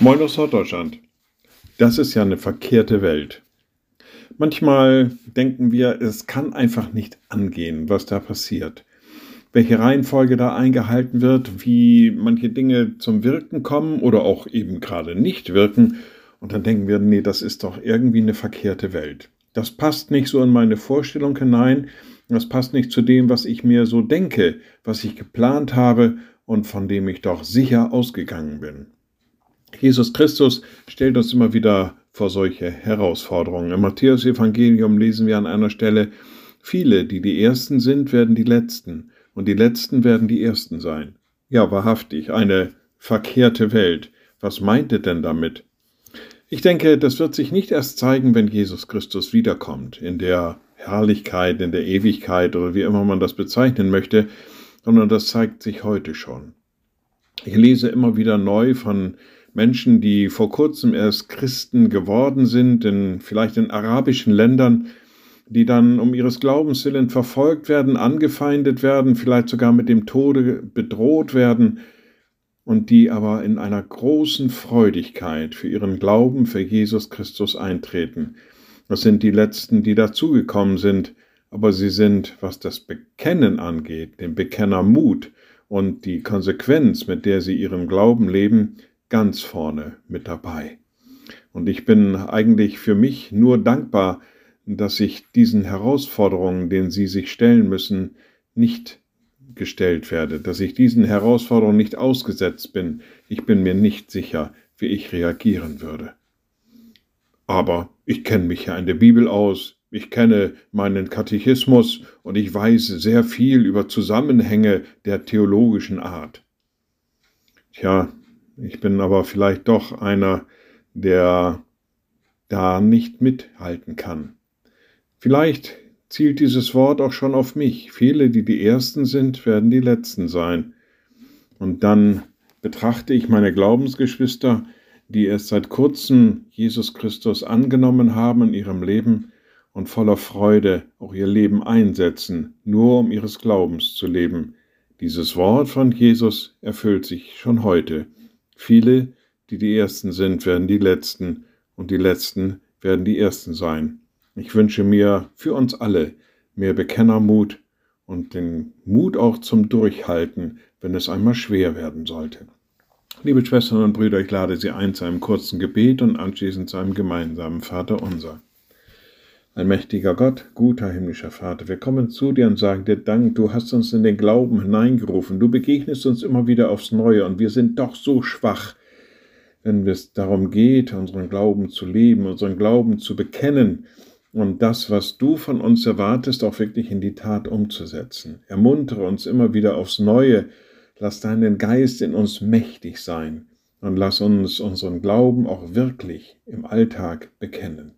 Moin aus Norddeutschland. Das ist ja eine verkehrte Welt. Manchmal denken wir, es kann einfach nicht angehen, was da passiert. Welche Reihenfolge da eingehalten wird, wie manche Dinge zum Wirken kommen oder auch eben gerade nicht wirken. Und dann denken wir, nee, das ist doch irgendwie eine verkehrte Welt. Das passt nicht so in meine Vorstellung hinein. Das passt nicht zu dem, was ich mir so denke, was ich geplant habe und von dem ich doch sicher ausgegangen bin. Jesus Christus stellt uns immer wieder vor solche Herausforderungen. Im Matthäus-Evangelium lesen wir an einer Stelle, viele, die die Ersten sind, werden die Letzten, und die Letzten werden die Ersten sein. Ja, wahrhaftig, eine verkehrte Welt. Was meint er denn damit? Ich denke, das wird sich nicht erst zeigen, wenn Jesus Christus wiederkommt, in der Herrlichkeit, in der Ewigkeit oder wie immer man das bezeichnen möchte, sondern das zeigt sich heute schon. Ich lese immer wieder neu von Menschen, die vor kurzem erst Christen geworden sind, in, vielleicht in arabischen Ländern, die dann um ihres Glaubens willen verfolgt werden, angefeindet werden, vielleicht sogar mit dem Tode bedroht werden, und die aber in einer großen Freudigkeit für ihren Glauben für Jesus Christus eintreten. Das sind die Letzten, die dazugekommen sind, aber sie sind, was das Bekennen angeht, den Bekennermut und die Konsequenz, mit der sie ihren Glauben leben, ganz vorne mit dabei. Und ich bin eigentlich für mich nur dankbar, dass ich diesen Herausforderungen, denen Sie sich stellen müssen, nicht gestellt werde, dass ich diesen Herausforderungen nicht ausgesetzt bin. Ich bin mir nicht sicher, wie ich reagieren würde. Aber ich kenne mich ja in der Bibel aus, ich kenne meinen Katechismus und ich weiß sehr viel über Zusammenhänge der theologischen Art. Tja, ich bin aber vielleicht doch einer, der da nicht mithalten kann. Vielleicht zielt dieses Wort auch schon auf mich. Viele, die die Ersten sind, werden die Letzten sein. Und dann betrachte ich meine Glaubensgeschwister, die erst seit kurzem Jesus Christus angenommen haben in ihrem Leben und voller Freude auch ihr Leben einsetzen, nur um ihres Glaubens zu leben. Dieses Wort von Jesus erfüllt sich schon heute. Viele, die die Ersten sind, werden die Letzten, und die Letzten werden die Ersten sein. Ich wünsche mir für uns alle mehr Bekennermut und den Mut auch zum Durchhalten, wenn es einmal schwer werden sollte. Liebe Schwestern und Brüder, ich lade Sie ein zu einem kurzen Gebet und anschließend zu einem gemeinsamen Vater unser. Allmächtiger Gott, guter himmlischer Vater, wir kommen zu dir und sagen dir Dank, du hast uns in den Glauben hineingerufen, du begegnest uns immer wieder aufs Neue und wir sind doch so schwach, wenn es darum geht, unseren Glauben zu leben, unseren Glauben zu bekennen und das, was du von uns erwartest, auch wirklich in die Tat umzusetzen. Ermuntere uns immer wieder aufs Neue, lass deinen Geist in uns mächtig sein und lass uns unseren Glauben auch wirklich im Alltag bekennen.